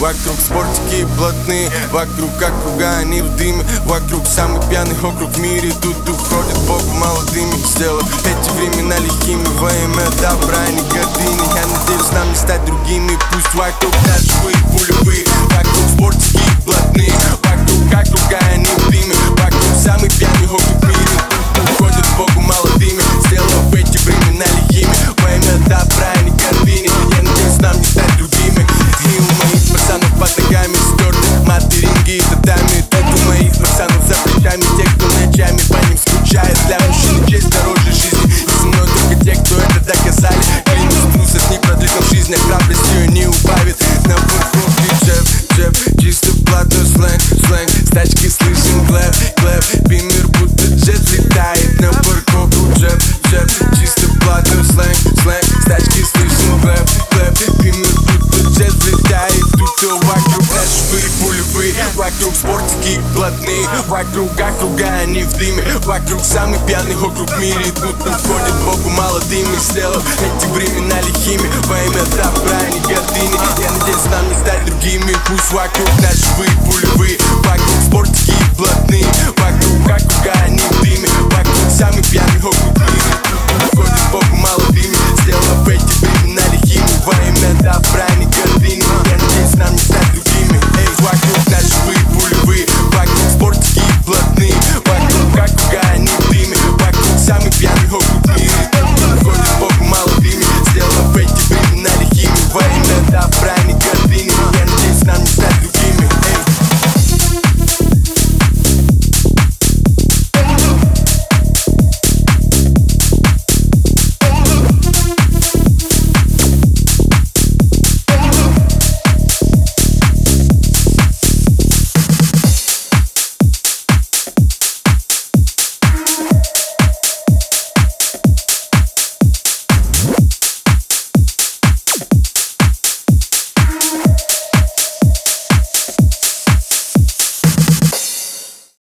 Вокруг спортики блатные Вокруг округа они в дыме. Вокруг самый пьяный округ в мире Тут уходят Богу молодыми. Сделав эти времена лихими Во имя добра не гордыни Я надеюсь нам не стать другими. Пусть вокруг нас живые пулевые Вокруг жизнь А храбрость ее не убавит На парковке джеб, джеб Чисто платной сленг, сленг С тачки слышим клэп, клэп Бимер будто джет летает На парковку джеб, джеб Чисто платной сленг, сленг С тачки слышим клэп, клэп Бимер будто джет летает Тут все вокруг нас живые пулевые Вокруг спортики блатные Вокруг округа они в дыме. Вокруг самый пьяный округ в мире. Тут уходит Богу молодыми Сделав эти времена лихими. Во имя добра не гордыни. Я надеюсь нам не стать другими. Пусть вокруг нас живые пулевые. Вокруг спортики блатные Вокруг округа